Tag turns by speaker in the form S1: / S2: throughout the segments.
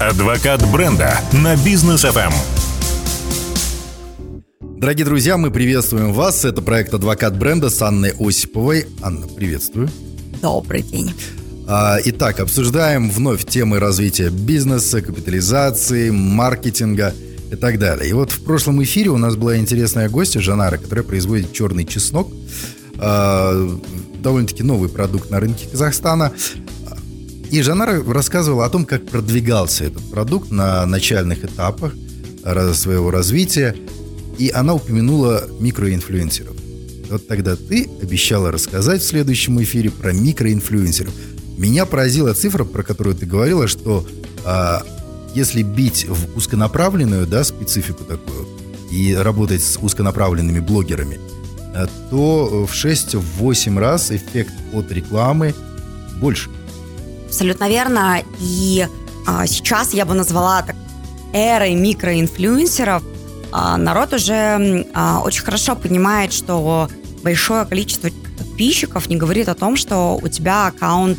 S1: Адвокат бренда на бизнес FM.
S2: Дорогие друзья, мы приветствуем вас. Это проект «Адвокат бренда» с Анной Осиповой. Анна, приветствую.
S3: Добрый день.
S2: А, итак, обсуждаем вновь темы развития бизнеса, капитализации, маркетинга и так далее. И вот в прошлом эфире у нас была интересная гостья Жанара, которая производит черный чеснок. А, довольно-таки новый продукт на рынке Казахстана. И Жанара рассказывала о том, как продвигался этот продукт на начальных этапах своего развития. И она упомянула микроинфлюенсеров. Вот тогда ты обещала рассказать в следующем эфире про микроинфлюенсеров. Меня поразила цифра, про которую ты говорила, что а, если бить в узконаправленную да, специфику такую и работать с узконаправленными блогерами, а, то в 6-8 раз эффект от рекламы больше.
S3: Абсолютно верно. И а, сейчас я бы назвала так эрой микроинфлюенсеров. А, народ уже а, очень хорошо понимает, что большое количество подписчиков не говорит о том, что у тебя аккаунт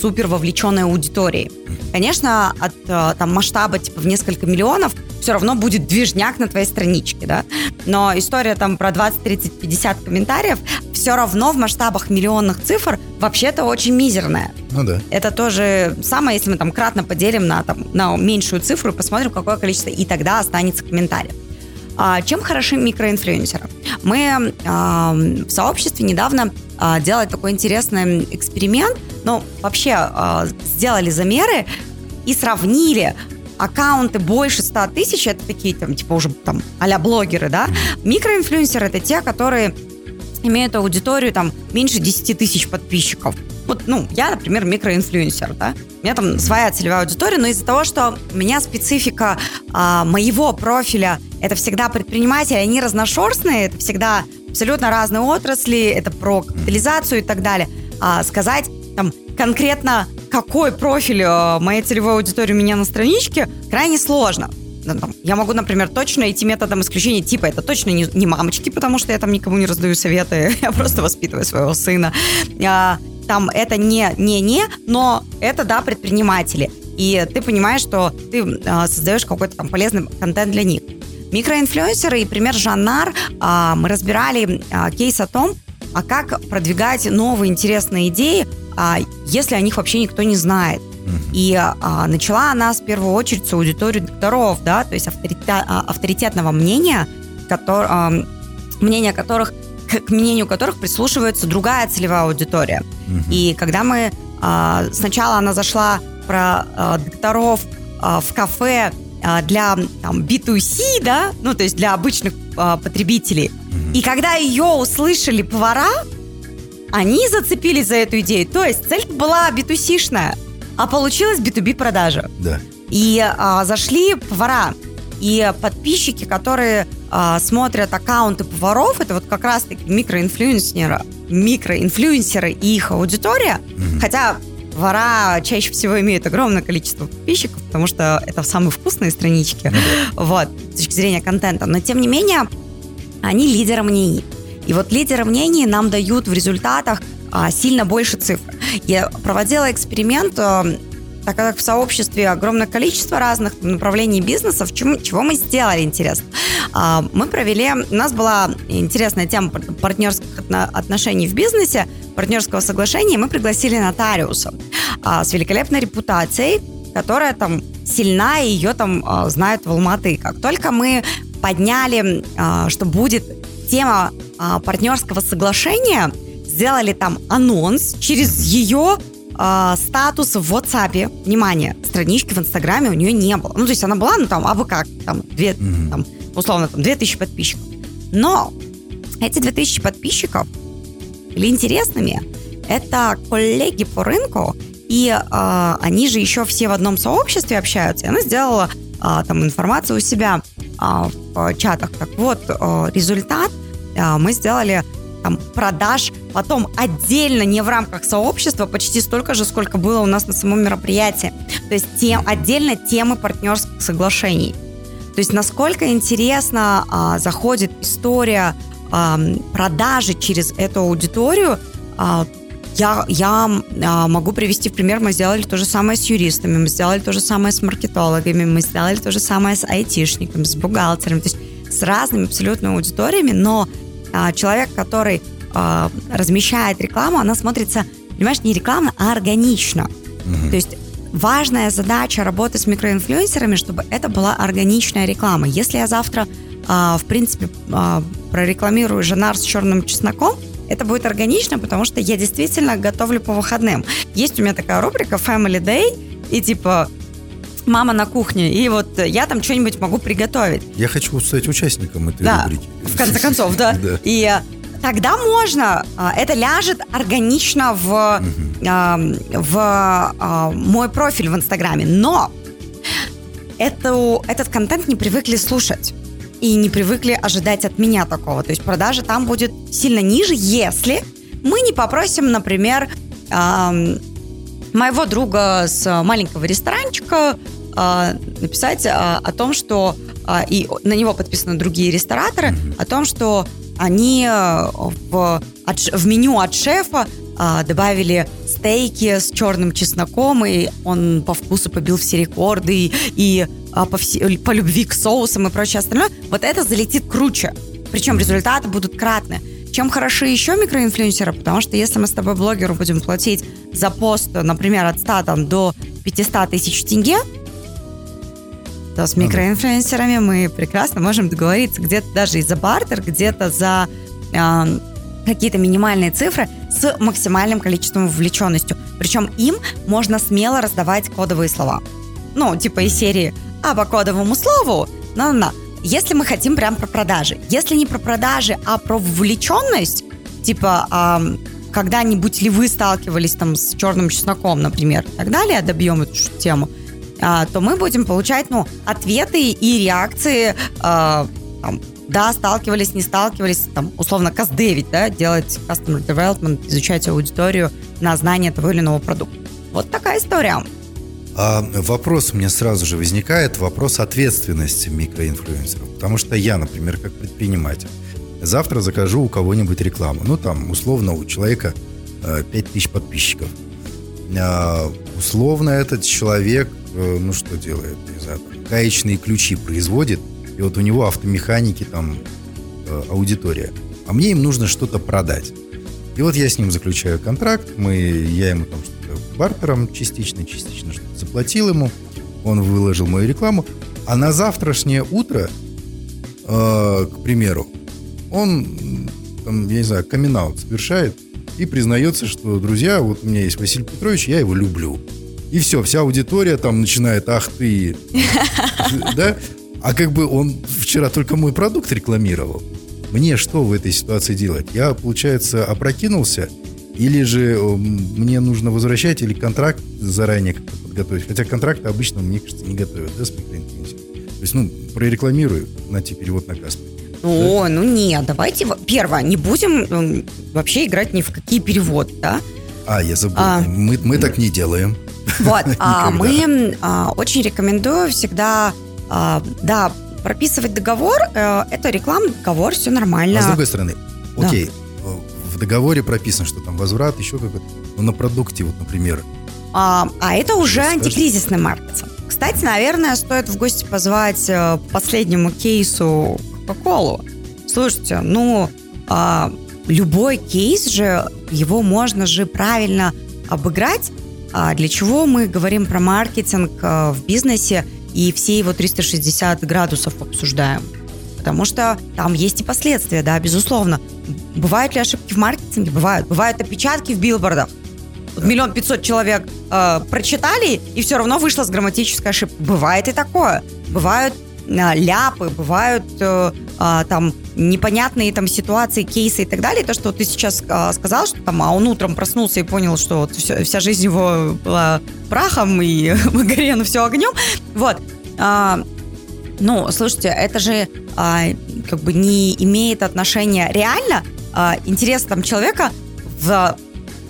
S3: супер вовлеченной аудитории. Конечно, от э, там, масштаба типа в несколько миллионов все равно будет движняк на твоей страничке, да. Но история там про 20, 30, 50 комментариев все равно в масштабах миллионных цифр вообще-то очень мизерная.
S2: Ну да.
S3: Это тоже самое, если мы там кратно поделим на, там, на меньшую цифру и посмотрим, какое количество, и тогда останется комментариев. А, чем хороши микроинфлюенсеры? Мы а, в сообществе недавно а, делали такой интересный эксперимент. Ну, вообще а, сделали замеры и сравнили аккаунты больше 100 тысяч, это такие там, типа уже там а блогеры, да. Микроинфлюенсеры это те, которые имеют аудиторию там меньше 10 тысяч подписчиков. Вот, ну, я, например, микроинфлюенсер, да, у меня там своя целевая аудитория, но из-за того, что у меня специфика а, моего профиля, это всегда предприниматели, они разношерстные, это всегда абсолютно разные отрасли, это про капитализацию и так далее. А сказать там конкретно, какой профиль а, моей целевой аудитории у меня на страничке, крайне сложно. Ну, я могу, например, точно идти методом исключения типа это точно не, не мамочки, потому что я там никому не раздаю советы, я просто воспитываю своего сына. А, там это не не-не, но это, да, предприниматели. И ты понимаешь, что ты а, создаешь какой-то там полезный контент для них. Микроинфлюенсеры и пример Жаннар, а, мы разбирали а, кейс о том, а как продвигать новые интересные идеи, а, если о них вообще никто не знает. И а, начала она с первую очередь с аудитории докторов, да, то есть авторитет, а, авторитетного мнения, который, а, мнения которых к мнению которых прислушивается другая целевая аудитория. Угу. И когда мы а, сначала она зашла про а, докторов а, в кафе а, для там, B2C, да, ну то есть для обычных а, потребителей. Угу. И когда ее услышали повара, они зацепились за эту идею. То есть цель была B2C-шная, а получилась B2B продажа.
S2: Да.
S3: И а, зашли повара. И подписчики, которые а, смотрят аккаунты поваров, это вот как раз-таки микроинфлюенсеры, микроинфлюенсеры и их аудитория. Mm-hmm. Хотя повара чаще всего имеют огромное количество подписчиков, потому что это самые вкусные странички, mm-hmm. вот, с точки зрения контента. Но, тем не менее, они лидеры мнений. И вот лидеры мнений нам дают в результатах а, сильно больше цифр. Я проводила эксперимент а, так как в сообществе огромное количество разных направлений бизнеса, в чем, чего мы сделали интересно? А, мы провели, у нас была интересная тема партнерских отношений в бизнесе, партнерского соглашения, мы пригласили нотариуса с великолепной репутацией, которая там сильна, и ее там знают в Алматы. Как только мы подняли, что будет тема партнерского соглашения, сделали там анонс через ее э, статус в WhatsApp. Внимание, странички в Инстаграме у нее не было. Ну, то есть она была, ну, там, а вы как, там, две, mm-hmm. там, условно, там, 2000 подписчиков. Но эти 2000 подписчиков были интересными. Это коллеги по рынку, и э, они же еще все в одном сообществе общаются. И она сделала э, там информацию у себя э, в чатах. Так вот, э, результат э, мы сделали там, продаж, потом отдельно, не в рамках сообщества, почти столько же, сколько было у нас на самом мероприятии. То есть тем, отдельно темы партнерских соглашений. То есть насколько интересно а, заходит история а, продажи через эту аудиторию, а, я, я а, могу привести в пример, мы сделали то же самое с юристами, мы сделали то же самое с маркетологами, мы сделали то же самое с айтишниками, с бухгалтерами, то есть с разными абсолютно аудиториями, но а, человек, который а, размещает рекламу, она смотрится, понимаешь, не рекламно, а органично. Угу. То есть важная задача работы с микроинфлюенсерами, чтобы это была органичная реклама. Если я завтра, а, в принципе, а, прорекламирую Женар с черным чесноком, это будет органично, потому что я действительно готовлю по выходным. Есть у меня такая рубрика Family Day, и типа мама на кухне, и вот я там что-нибудь могу приготовить.
S2: Я хочу стать участником этой
S3: да,
S2: рубрики.
S3: в конце концов, да. И тогда можно, а, это ляжет органично в, в мой профиль в Инстаграме. Но эту, этот контент не привыкли слушать и не привыкли ожидать от меня такого. То есть продажа там будет сильно ниже, если мы не попросим, например, э, моего друга с маленького ресторанчика э, написать э, о том, что э, и на него подписаны другие рестораторы, о том, что они в, в меню от шефа добавили стейки с черным чесноком, и он по вкусу побил все рекорды, и, и а, по, все, по любви к соусам и прочее остальное, вот это залетит круче. Причем результаты будут кратны. Чем хороши еще микроинфлюенсеры? Потому что если мы с тобой блогеру будем платить за пост, например, от 100 там, до 500 тысяч тенге, то с микроинфлюенсерами мы прекрасно можем договориться где-то даже и за бартер, где-то за э, какие-то минимальные цифры с максимальным количеством вовлеченностью. Причем им можно смело раздавать кодовые слова. Ну, типа из серии а по кодовому слову, на-на-на. Если мы хотим прям про продажи. Если не про продажи, а про вовлеченность, типа, а, когда-нибудь ли вы сталкивались там с черным чесноком, например, и так далее, добьем эту тему, то мы будем получать, ну, ответы и реакции, а, там, да, сталкивались, не сталкивались, там, условно, каздевить, да, делать customer development, изучать аудиторию на знание того или иного продукта. Вот такая история.
S2: А вопрос у меня сразу же возникает, вопрос ответственности микроинфлюенсеров. Потому что я, например, как предприниматель, завтра закажу у кого-нибудь рекламу. Ну, там, условно, у человека 5000 э, подписчиков. А, условно этот человек, ну, что делает? Не знаю, гаечные ключи производит, и вот у него автомеханики, там, э, аудитория. А мне им нужно что-то продать. И вот я с ним заключаю контракт, мы, я ему там что-то бартером частично, частично что заплатил ему, он выложил мою рекламу, а на завтрашнее утро, э, к примеру, он, там, я не знаю, камин совершает и признается, что, друзья, вот у меня есть Василий Петрович, я его люблю. И все, вся аудитория там начинает, ах ты, да? А как бы он вчера только мой продукт рекламировал. Мне что в этой ситуации делать? Я, получается, опрокинулся, или же э, мне нужно возвращать, или контракт заранее как-то готовить. Хотя контракты обычно, мне кажется, не готовят, да, с микроинтенсивом. То есть, ну, прорекламирую, на перевод на Каспи.
S3: О, да? ну нет, давайте, первое, не будем ну, вообще играть ни в какие переводы, да?
S2: А, я забыл. А, мы, мы так не делаем.
S3: Вот, а, мы а, очень рекомендую всегда, а, да, прописывать договор, а, это рекламный договор, все нормально.
S2: А с другой стороны, окей, да. в договоре прописано, что там возврат, еще как-то, ну, на продукте, вот, например,
S3: а, а это уже антикризисный маркетинг. Кстати, наверное, стоит в гости позвать э, последнему кейсу Кока-Колу. Слушайте, ну, а, любой кейс же, его можно же правильно обыграть. А для чего мы говорим про маркетинг а, в бизнесе и все его 360 градусов обсуждаем? Потому что там есть и последствия, да, безусловно. Бывают ли ошибки в маркетинге? Бывают. Бывают опечатки в билбордах миллион пятьсот человек э, прочитали, и все равно вышла с грамматической ошибкой. Бывает и такое. Бывают э, ляпы, бывают э, э, там непонятные там ситуации, кейсы и так далее. То, что ты сейчас э, сказал, что там, а он утром проснулся и понял, что вот все, вся жизнь его была прахом и горено все огнем. Вот. Э, ну, слушайте, это же э, как бы не имеет отношения реально. Э, интерес там человека в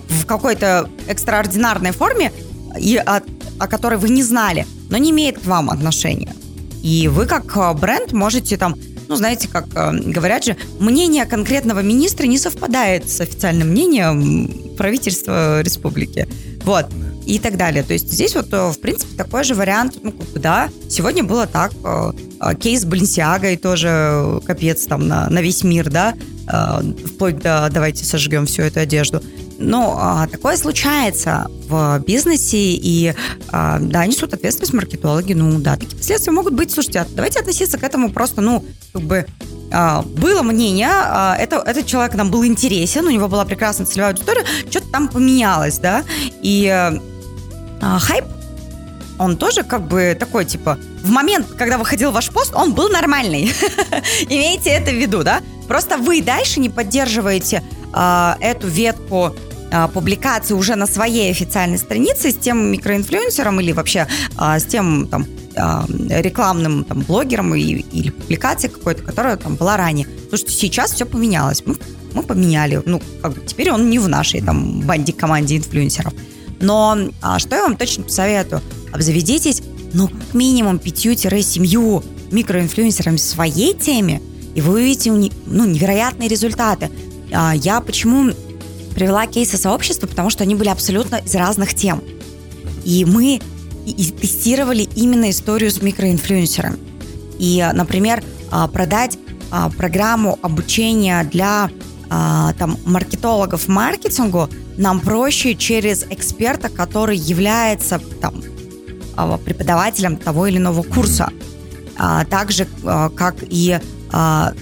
S3: в какой-то экстраординарной форме, и о, о которой вы не знали, но не имеет к вам отношения. И вы как э, бренд можете там ну, знаете, как э, говорят же, мнение конкретного министра не совпадает с официальным мнением правительства республики. Вот. И так далее. То есть здесь вот, э, в принципе, такой же вариант, ну, как да, сегодня было так, э, кейс Баленсиага и тоже капец там на, на весь мир, да, вплоть до давайте сожгем всю эту одежду. Ну, а, такое случается в бизнесе, и а, да, несут ответственность маркетологи. Ну, да, такие последствия могут быть. Слушайте, а давайте относиться к этому просто, ну, как бы было мнение, это, этот человек нам был интересен, у него была прекрасная целевая аудитория, что-то там поменялось, да, и хайп, он тоже как бы такой, типа, в момент, когда выходил ваш пост, он был нормальный. Имейте это в виду, да? Просто вы дальше не поддерживаете а, эту ветку публикации уже на своей официальной странице с тем микроинфлюенсером или вообще а, с тем там а, рекламным там блогером или публикацией какой-то, которая там была ранее. Потому что сейчас все поменялось. Мы, мы поменяли. Ну, как бы теперь он не в нашей там банде, команде инфлюенсеров. Но а, что я вам точно посоветую? Обзаведитесь, ну, как минимум пятью-семью микроинфлюенсерами в своей теме, и вы увидите ну, невероятные результаты. А, я почему привела кейсы сообщества, потому что они были абсолютно из разных тем. И мы тестировали именно историю с микроинфлюенсерами. И, например, а, продать а, программу обучения для там, маркетологов маркетингу нам проще через эксперта, который является там, преподавателем того или иного курса. Так же, как и,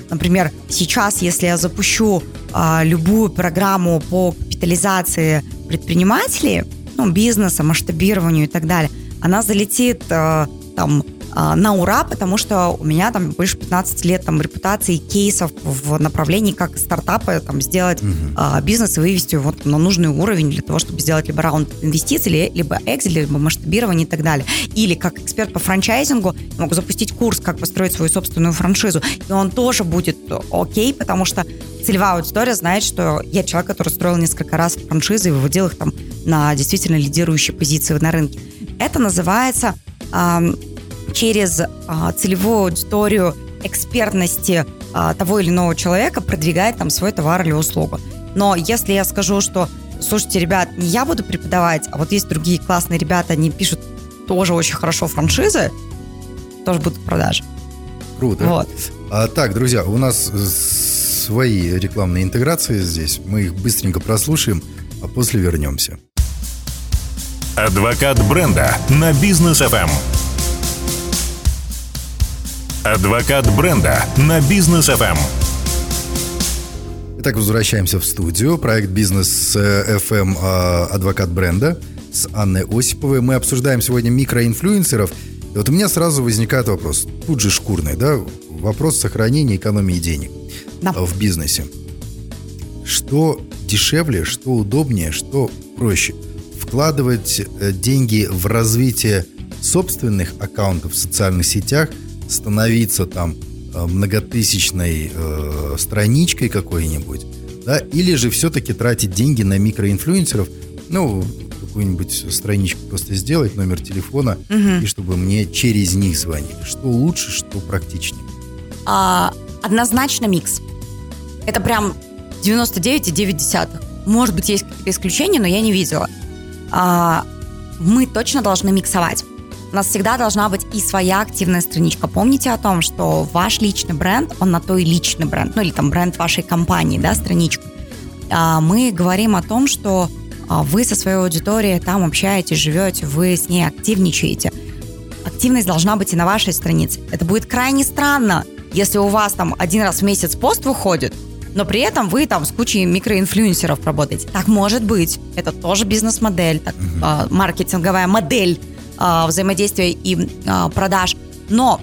S3: например, сейчас, если я запущу а, любую программу по капитализации предпринимателей, ну, бизнеса, масштабированию и так далее, она залетит а, там а, на ура, потому что у меня там больше 15 лет там репутации кейсов в направлении, как стартапы там сделать угу. а, бизнес и вывести его на нужный уровень для того, чтобы сделать либо раунд инвестиций, либо экзит, либо масштабирование и так далее. Или как эксперт по франчайзингу могу запустить курс, как построить свою собственную франшизу, и он тоже будет окей, потому что целевая аудитория знает, что я человек, который строил несколько раз франшизы и выводил их там на действительно лидирующие позиции на рынке. Это называется через а, целевую аудиторию экспертности а, того или иного человека продвигает там свой товар или услугу. Но если я скажу, что, слушайте, ребят, не я буду преподавать, а вот есть другие классные ребята, они пишут тоже очень хорошо франшизы, тоже будут продажи.
S2: Круто. Вот. А, так, друзья, у нас свои рекламные интеграции здесь. Мы их быстренько прослушаем, а после вернемся.
S1: Адвокат бренда на бизнес FM. Адвокат бренда на бизнес FM.
S2: Итак, возвращаемся в студию. Проект Бизнес FM а, Адвокат бренда с Анной Осиповой. Мы обсуждаем сегодня микроинфлюенсеров. И вот у меня сразу возникает вопрос, тут же шкурный, да, вопрос сохранения экономии денег да. в бизнесе. Что дешевле, что удобнее, что проще? Вкладывать э, деньги в развитие собственных аккаунтов в социальных сетях – становиться там э, многотысячной э, страничкой какой-нибудь, да, или же все-таки тратить деньги на микроинфлюенсеров, ну, какую-нибудь страничку просто сделать, номер телефона, угу. и чтобы мне через них звонили. Что лучше, что практичнее?
S3: А, однозначно микс. Это прям 99,9. Может быть, есть какие-то исключения, но я не видела. А, мы точно должны миксовать у нас всегда должна быть и своя активная страничка. Помните о том, что ваш личный бренд, он на то и личный бренд, ну или там бренд вашей компании, да, страничку. А мы говорим о том, что вы со своей аудиторией там общаетесь, живете, вы с ней активничаете. Активность должна быть и на вашей странице. Это будет крайне странно, если у вас там один раз в месяц пост выходит, но при этом вы там с кучей микроинфлюенсеров работаете. Так может быть. Это тоже бизнес-модель, так, mm-hmm. маркетинговая модель э, взаимодействия и э, продаж. Но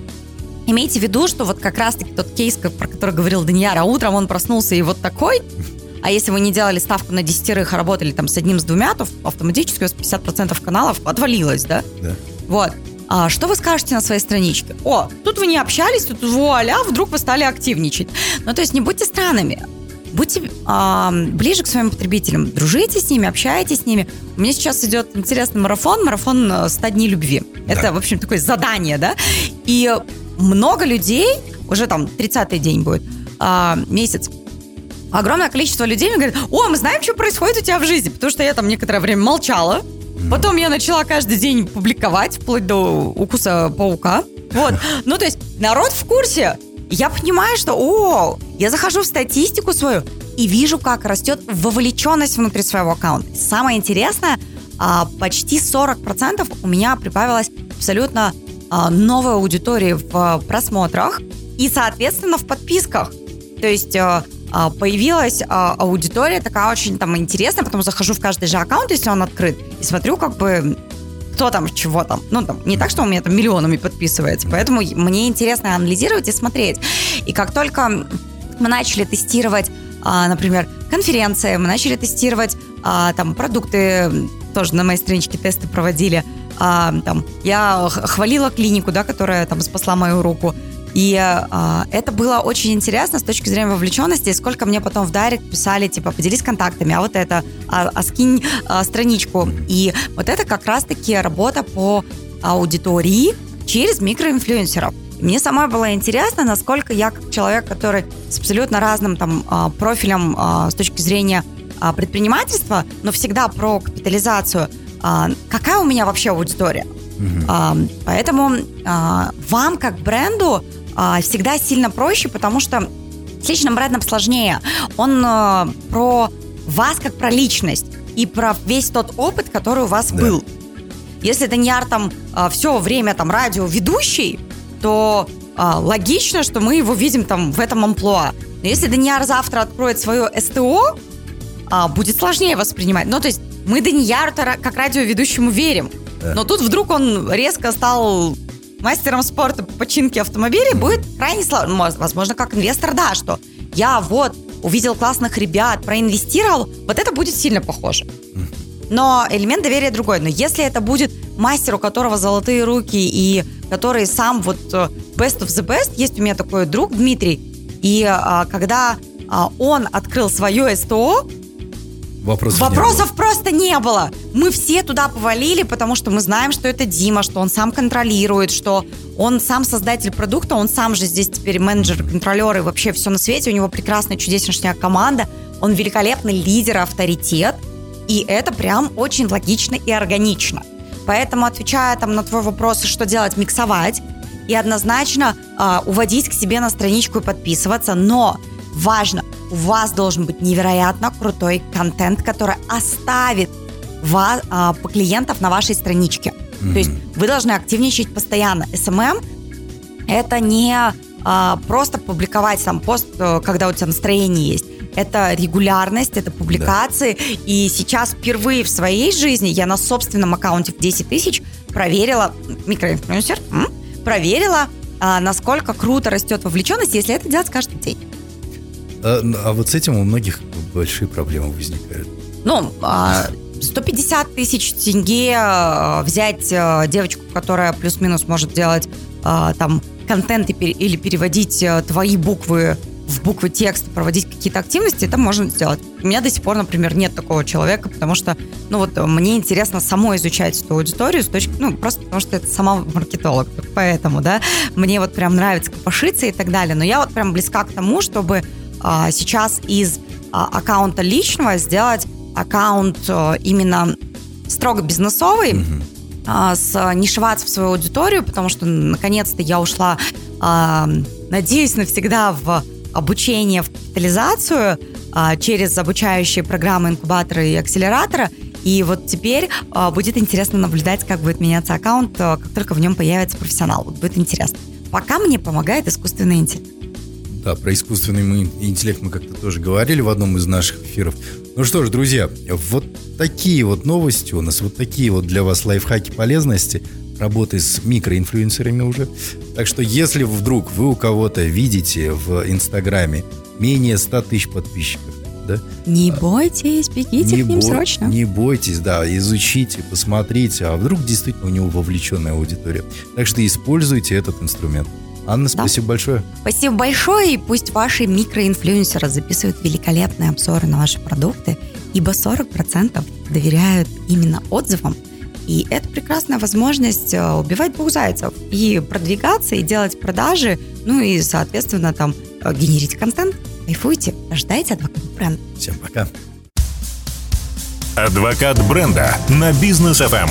S3: имейте в виду, что вот как раз-таки тот кейс, про который говорил Данияр, а утром он проснулся и вот такой, а если вы не делали ставку на десятерых, а работали там с одним, с двумя, то автоматически у вас 50% каналов отвалилось, да? Да. Вот. А что вы скажете на своей страничке? О, тут вы не общались, тут вуаля, вдруг вы стали активничать. Ну, то есть не будьте странными будьте э, ближе к своим потребителям, дружите с ними, общайтесь с ними. У меня сейчас идет интересный марафон, марафон 100 э, дней любви. Да. Это, в общем, такое задание, да? И много людей уже там 30-й день будет, а, месяц, огромное количество людей мне говорят, о, мы знаем, что происходит у тебя в жизни, потому что я там некоторое время молчала, потом я начала каждый день публиковать, вплоть до укуса паука, вот, ну то есть народ в курсе, я понимаю, что, о, я захожу в статистику свою и вижу, как растет вовлеченность внутри своего аккаунта. Самое интересное, а, почти 40% у меня прибавилось абсолютно а, новой аудитории в просмотрах и, соответственно, в подписках. То есть а, появилась аудитория такая очень там интересная, потом захожу в каждый же аккаунт, если он открыт, и смотрю, как бы кто там, чего там. Ну, там, не так, что у меня там миллионами подписывается. Поэтому мне интересно анализировать и смотреть. И как только мы начали тестировать, например, конференции, мы начали тестировать там продукты, тоже на моей страничке тесты проводили, а, там, я хвалила клинику, да, которая там спасла мою руку. И а, это было очень интересно с точки зрения вовлеченности. Сколько мне потом в дайрект писали, типа, поделись контактами, а вот это, а, а скинь а, страничку. И вот это как раз-таки работа по аудитории через микроинфлюенсеров. Мне самой было интересно, насколько я как человек, который с абсолютно разным там а, профилем а, с точки зрения предпринимательства, но всегда про капитализацию – какая у меня вообще аудитория. Угу. Поэтому вам как бренду всегда сильно проще, потому что с личным брендом сложнее. Он а, про вас как про личность и про весь тот опыт, который у вас да. был. Если Даньяр там а, все время там радиоведущий, то а, логично, что мы его видим там в этом амплуа. Но если Даньяр завтра откроет свое СТО, а, будет сложнее воспринимать. Ну, то есть мы Данияру как радиоведущему верим. Да. Но тут вдруг он резко стал мастером спорта по починке автомобилей, будет крайне сложно. Возможно, как инвестор, да, что я вот увидел классных ребят, проинвестировал, вот это будет сильно похоже. Но элемент доверия другой. Но если это будет мастер, у которого золотые руки и который сам вот э, best of the best, есть у меня такой друг Дмитрий, и а, когда а, он открыл свое СТО,
S2: Вопросов,
S3: Вопросов не просто не было. Мы все туда повалили, потому что мы знаем, что это Дима, что он сам контролирует, что он сам создатель продукта, он сам же здесь теперь менеджер, контролер и вообще все на свете. У него прекрасная, чудеснейшая команда. Он великолепный лидер, авторитет. И это прям очень логично и органично. Поэтому, отвечая там на твой вопрос, что делать, миксовать и однозначно э, уводить к себе на страничку и подписываться. Но важно, у вас должен быть невероятно крутой контент, который оставит вас, а, клиентов на вашей страничке. Mm-hmm. То есть вы должны активничать постоянно. SMM это не а, просто публиковать там пост, э, когда у тебя настроение есть. Это регулярность, это публикации. Да. И сейчас впервые в своей жизни я на собственном аккаунте в 10 тысяч проверила, микроинфлюенсер, проверила, а, насколько круто растет вовлеченность, если это делать каждый день.
S2: А, а вот с этим у многих большие проблемы возникают.
S3: Ну, 150 а, тысяч тенге а, взять девочку, которая плюс-минус может делать там контент или переводить твои буквы в буквы текста, проводить какие-то активности, это можно сделать. У меня до сих пор, например, нет такого человека, потому что, ну вот, мне интересно самой изучать эту аудиторию с точки, ну, просто потому что это сама маркетолог, поэтому, да, мне вот прям нравится копошиться и так далее, но я вот прям близка к тому, чтобы а, сейчас из а, аккаунта личного сделать аккаунт а, именно строго бизнесовый, mm с, не шиваться в свою аудиторию, потому что наконец-то я ушла, надеюсь, навсегда в обучение, в капитализацию через обучающие программы инкубатора и акселератора. И вот теперь будет интересно наблюдать, как будет меняться аккаунт, как только в нем появится профессионал. Вот будет интересно. Пока мне помогает искусственный интеллект.
S2: Да, про искусственный интеллект мы как-то тоже говорили в одном из наших эфиров. Ну что ж, друзья, вот такие вот новости у нас, вот такие вот для вас лайфхаки полезности работы с микроинфлюенсерами уже. Так что если вдруг вы у кого-то видите в Инстаграме менее 100 тысяч подписчиков, да?
S3: Не бойтесь, бегите не к ним бо- срочно.
S2: Не бойтесь, да, изучите, посмотрите, а вдруг действительно у него вовлеченная аудитория. Так что используйте этот инструмент. Анна, да. спасибо большое.
S3: Спасибо большое, и пусть ваши микроинфлюенсеры записывают великолепные обзоры на ваши продукты, ибо 40% доверяют именно отзывам, и это прекрасная возможность э, убивать двух зайцев и продвигаться, и делать продажи Ну и, соответственно, там э, генерите контент, кайфуйте, ждайте адвоката бренда.
S2: Всем пока.
S1: Адвокат бренда на бизнес FM.